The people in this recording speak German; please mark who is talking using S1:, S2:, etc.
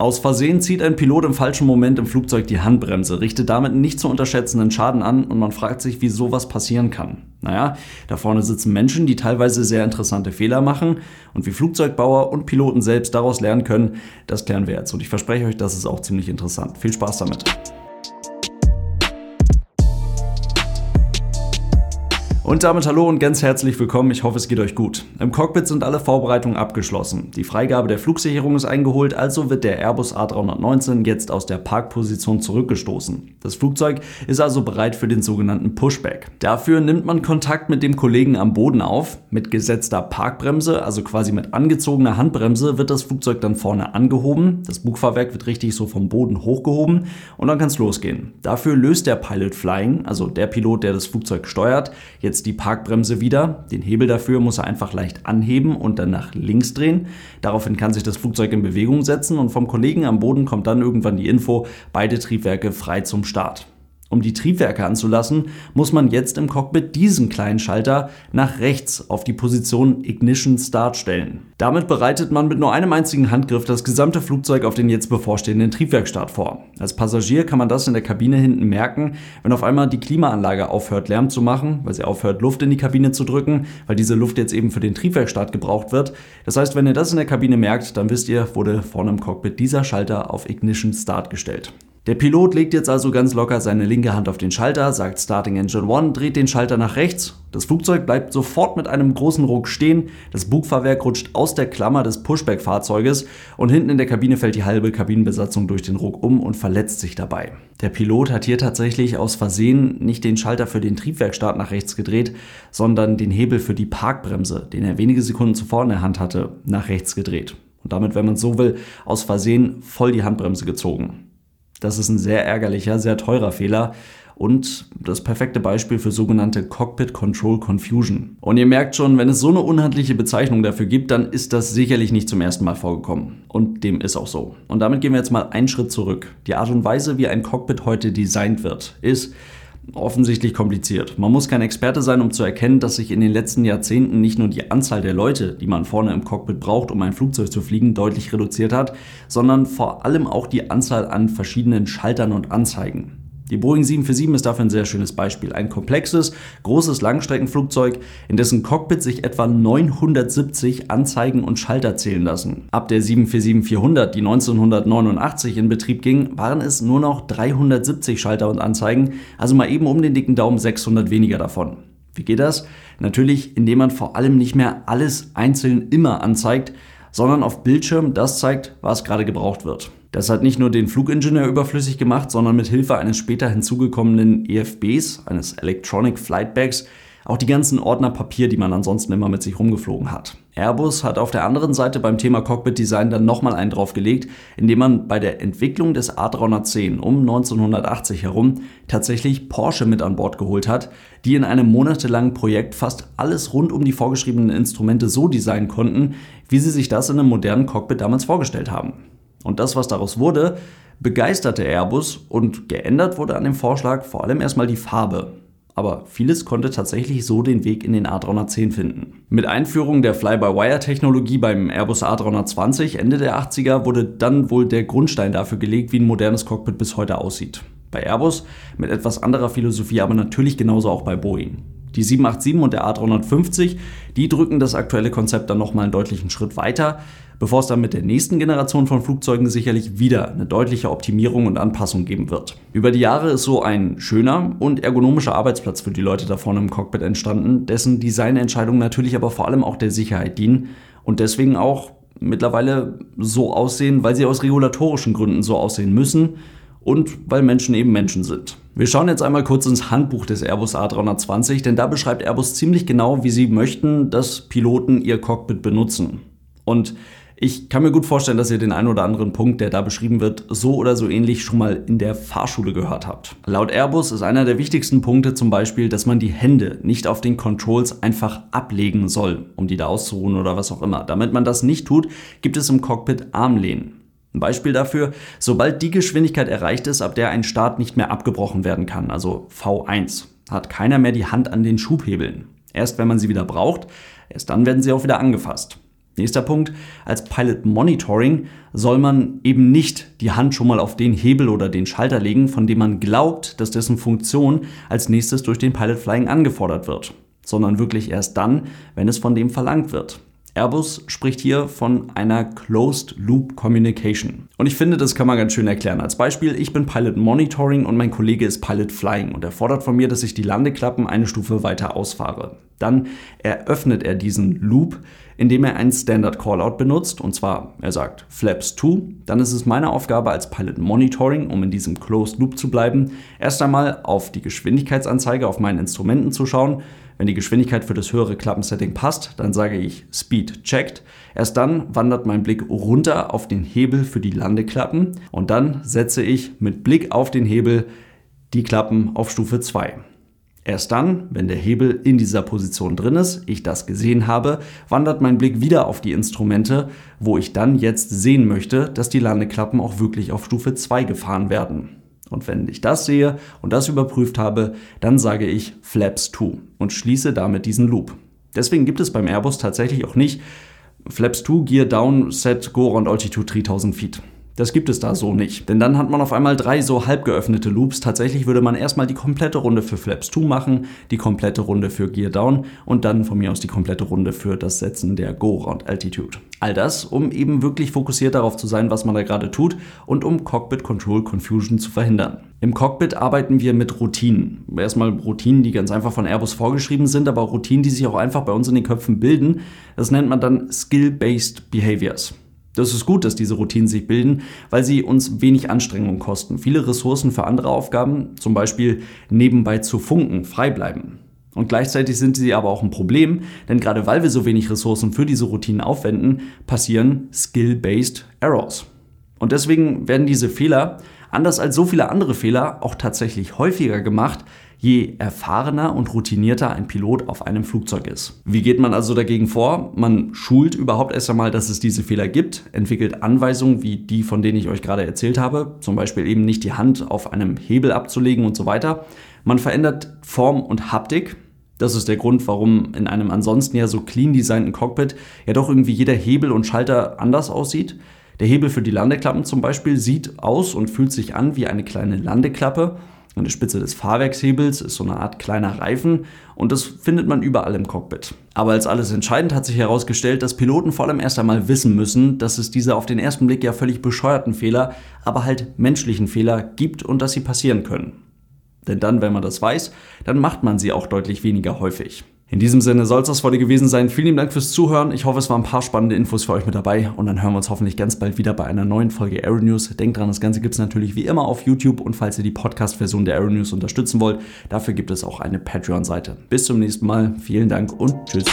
S1: Aus Versehen zieht ein Pilot im falschen Moment im Flugzeug die Handbremse, richtet damit nicht zu unterschätzenden Schaden an und man fragt sich, wie sowas passieren kann. Naja, da vorne sitzen Menschen, die teilweise sehr interessante Fehler machen und wie Flugzeugbauer und Piloten selbst daraus lernen können, das klären wir jetzt und ich verspreche euch, das ist auch ziemlich interessant. Viel Spaß damit. Und damit hallo und ganz herzlich willkommen. Ich hoffe, es geht euch gut. Im Cockpit sind alle Vorbereitungen abgeschlossen. Die Freigabe der Flugsicherung ist eingeholt, also wird der Airbus A319 jetzt aus der Parkposition zurückgestoßen. Das Flugzeug ist also bereit für den sogenannten Pushback. Dafür nimmt man Kontakt mit dem Kollegen am Boden auf. Mit gesetzter Parkbremse, also quasi mit angezogener Handbremse, wird das Flugzeug dann vorne angehoben. Das Bugfahrwerk wird richtig so vom Boden hochgehoben und dann kann es losgehen. Dafür löst der Pilot Flying, also der Pilot, der das Flugzeug steuert, jetzt jetzt die Parkbremse wieder. Den Hebel dafür muss er einfach leicht anheben und dann nach links drehen. Daraufhin kann sich das Flugzeug in Bewegung setzen und vom Kollegen am Boden kommt dann irgendwann die Info, beide Triebwerke frei zum Start. Um die Triebwerke anzulassen, muss man jetzt im Cockpit diesen kleinen Schalter nach rechts auf die Position Ignition Start stellen. Damit bereitet man mit nur einem einzigen Handgriff das gesamte Flugzeug auf den jetzt bevorstehenden Triebwerkstart vor. Als Passagier kann man das in der Kabine hinten merken, wenn auf einmal die Klimaanlage aufhört Lärm zu machen, weil sie aufhört Luft in die Kabine zu drücken, weil diese Luft jetzt eben für den Triebwerkstart gebraucht wird. Das heißt, wenn ihr das in der Kabine merkt, dann wisst ihr, wurde vorne im Cockpit dieser Schalter auf Ignition Start gestellt. Der Pilot legt jetzt also ganz locker seine linke Hand auf den Schalter, sagt Starting Engine 1, dreht den Schalter nach rechts. Das Flugzeug bleibt sofort mit einem großen Ruck stehen, das Bugfahrwerk rutscht aus der Klammer des Pushback-Fahrzeuges und hinten in der Kabine fällt die halbe Kabinenbesatzung durch den Ruck um und verletzt sich dabei. Der Pilot hat hier tatsächlich aus Versehen nicht den Schalter für den Triebwerkstart nach rechts gedreht, sondern den Hebel für die Parkbremse, den er wenige Sekunden zuvor in der Hand hatte, nach rechts gedreht. Und damit, wenn man so will, aus Versehen voll die Handbremse gezogen. Das ist ein sehr ärgerlicher, sehr teurer Fehler und das perfekte Beispiel für sogenannte Cockpit Control Confusion. Und ihr merkt schon, wenn es so eine unhandliche Bezeichnung dafür gibt, dann ist das sicherlich nicht zum ersten Mal vorgekommen. Und dem ist auch so. Und damit gehen wir jetzt mal einen Schritt zurück. Die Art und Weise, wie ein Cockpit heute designt wird, ist, offensichtlich kompliziert. Man muss kein Experte sein, um zu erkennen, dass sich in den letzten Jahrzehnten nicht nur die Anzahl der Leute, die man vorne im Cockpit braucht, um ein Flugzeug zu fliegen, deutlich reduziert hat, sondern vor allem auch die Anzahl an verschiedenen Schaltern und Anzeigen. Die Boeing 747 ist dafür ein sehr schönes Beispiel. Ein komplexes, großes Langstreckenflugzeug, in dessen Cockpit sich etwa 970 Anzeigen und Schalter zählen lassen. Ab der 747-400, die 1989 in Betrieb ging, waren es nur noch 370 Schalter und Anzeigen, also mal eben um den dicken Daumen 600 weniger davon. Wie geht das? Natürlich, indem man vor allem nicht mehr alles einzeln immer anzeigt, sondern auf Bildschirm das zeigt, was gerade gebraucht wird. Das hat nicht nur den Flugingenieur überflüssig gemacht, sondern mit Hilfe eines später hinzugekommenen EFBs, eines Electronic Flight Bags, auch die ganzen Ordner Papier, die man ansonsten immer mit sich rumgeflogen hat. Airbus hat auf der anderen Seite beim Thema Cockpit Design dann nochmal einen draufgelegt, indem man bei der Entwicklung des A310 um 1980 herum tatsächlich Porsche mit an Bord geholt hat, die in einem monatelangen Projekt fast alles rund um die vorgeschriebenen Instrumente so designen konnten, wie sie sich das in einem modernen Cockpit damals vorgestellt haben. Und das, was daraus wurde, begeisterte Airbus und geändert wurde an dem Vorschlag vor allem erstmal die Farbe. Aber vieles konnte tatsächlich so den Weg in den A310 finden. Mit Einführung der Fly-by-Wire-Technologie beim Airbus A320 Ende der 80er wurde dann wohl der Grundstein dafür gelegt, wie ein modernes Cockpit bis heute aussieht. Bei Airbus mit etwas anderer Philosophie, aber natürlich genauso auch bei Boeing. Die 787 und der A350, die drücken das aktuelle Konzept dann nochmal einen deutlichen Schritt weiter, bevor es dann mit der nächsten Generation von Flugzeugen sicherlich wieder eine deutliche Optimierung und Anpassung geben wird. Über die Jahre ist so ein schöner und ergonomischer Arbeitsplatz für die Leute da vorne im Cockpit entstanden, dessen Designentscheidungen natürlich aber vor allem auch der Sicherheit dienen und deswegen auch mittlerweile so aussehen, weil sie aus regulatorischen Gründen so aussehen müssen und weil Menschen eben Menschen sind. Wir schauen jetzt einmal kurz ins Handbuch des Airbus A320, denn da beschreibt Airbus ziemlich genau, wie sie möchten, dass Piloten ihr Cockpit benutzen. Und ich kann mir gut vorstellen, dass ihr den einen oder anderen Punkt, der da beschrieben wird, so oder so ähnlich schon mal in der Fahrschule gehört habt. Laut Airbus ist einer der wichtigsten Punkte zum Beispiel, dass man die Hände nicht auf den Controls einfach ablegen soll, um die da auszuruhen oder was auch immer. Damit man das nicht tut, gibt es im Cockpit Armlehnen. Ein Beispiel dafür, sobald die Geschwindigkeit erreicht ist, ab der ein Start nicht mehr abgebrochen werden kann, also V1, hat keiner mehr die Hand an den Schubhebeln. Erst wenn man sie wieder braucht, erst dann werden sie auch wieder angefasst. Nächster Punkt, als Pilot Monitoring soll man eben nicht die Hand schon mal auf den Hebel oder den Schalter legen, von dem man glaubt, dass dessen Funktion als nächstes durch den Pilot Flying angefordert wird, sondern wirklich erst dann, wenn es von dem verlangt wird. Airbus spricht hier von einer Closed Loop Communication. Und ich finde, das kann man ganz schön erklären. Als Beispiel, ich bin Pilot Monitoring und mein Kollege ist Pilot Flying und er fordert von mir, dass ich die Landeklappen eine Stufe weiter ausfahre. Dann eröffnet er diesen Loop, indem er einen Standard Callout benutzt und zwar, er sagt Flaps 2. Dann ist es meine Aufgabe als Pilot Monitoring, um in diesem Closed Loop zu bleiben, erst einmal auf die Geschwindigkeitsanzeige auf meinen Instrumenten zu schauen wenn die Geschwindigkeit für das höhere Klappensetting passt, dann sage ich Speed checked. Erst dann wandert mein Blick runter auf den Hebel für die Landeklappen und dann setze ich mit Blick auf den Hebel die Klappen auf Stufe 2. Erst dann, wenn der Hebel in dieser Position drin ist, ich das gesehen habe, wandert mein Blick wieder auf die Instrumente, wo ich dann jetzt sehen möchte, dass die Landeklappen auch wirklich auf Stufe 2 gefahren werden. Und wenn ich das sehe und das überprüft habe, dann sage ich Flaps 2 und schließe damit diesen Loop. Deswegen gibt es beim Airbus tatsächlich auch nicht Flaps 2 Gear Down Set Go Around Altitude 3000 Feet. Das gibt es da so nicht. Denn dann hat man auf einmal drei so halb geöffnete Loops. Tatsächlich würde man erstmal die komplette Runde für Flaps 2 machen, die komplette Runde für Gear Down und dann von mir aus die komplette Runde für das Setzen der Go-Round Altitude. All das, um eben wirklich fokussiert darauf zu sein, was man da gerade tut und um Cockpit Control Confusion zu verhindern. Im Cockpit arbeiten wir mit Routinen. Erstmal Routinen, die ganz einfach von Airbus vorgeschrieben sind, aber Routinen, die sich auch einfach bei uns in den Köpfen bilden. Das nennt man dann Skill-Based Behaviors. Das ist gut, dass diese Routinen sich bilden, weil sie uns wenig Anstrengung kosten. Viele Ressourcen für andere Aufgaben, zum Beispiel nebenbei zu funken, frei bleiben. Und gleichzeitig sind sie aber auch ein Problem, denn gerade weil wir so wenig Ressourcen für diese Routinen aufwenden, passieren Skill-Based Errors. Und deswegen werden diese Fehler, anders als so viele andere Fehler, auch tatsächlich häufiger gemacht, je erfahrener und routinierter ein Pilot auf einem Flugzeug ist. Wie geht man also dagegen vor? Man schult überhaupt erst einmal, dass es diese Fehler gibt, entwickelt Anweisungen wie die, von denen ich euch gerade erzählt habe, zum Beispiel eben nicht die Hand auf einem Hebel abzulegen und so weiter. Man verändert Form und Haptik, das ist der Grund, warum in einem ansonsten ja so clean designten Cockpit ja doch irgendwie jeder Hebel und Schalter anders aussieht. Der Hebel für die Landeklappen zum Beispiel sieht aus und fühlt sich an wie eine kleine Landeklappe an der Spitze des Fahrwerkshebels ist so eine Art kleiner Reifen und das findet man überall im Cockpit. Aber als alles entscheidend hat sich herausgestellt, dass Piloten vor allem erst einmal wissen müssen, dass es diese auf den ersten Blick ja völlig bescheuerten Fehler, aber halt menschlichen Fehler gibt und dass sie passieren können. Denn dann, wenn man das weiß, dann macht man sie auch deutlich weniger häufig. In diesem Sinne soll es das heute gewesen sein. Vielen Dank fürs Zuhören. Ich hoffe, es waren ein paar spannende Infos für euch mit dabei und dann hören wir uns hoffentlich ganz bald wieder bei einer neuen Folge Aero News. Denkt dran, das Ganze gibt es natürlich wie immer auf YouTube und falls ihr die Podcast-Version der Aero News unterstützen wollt, dafür gibt es auch eine Patreon-Seite. Bis zum nächsten Mal. Vielen Dank und tschüss.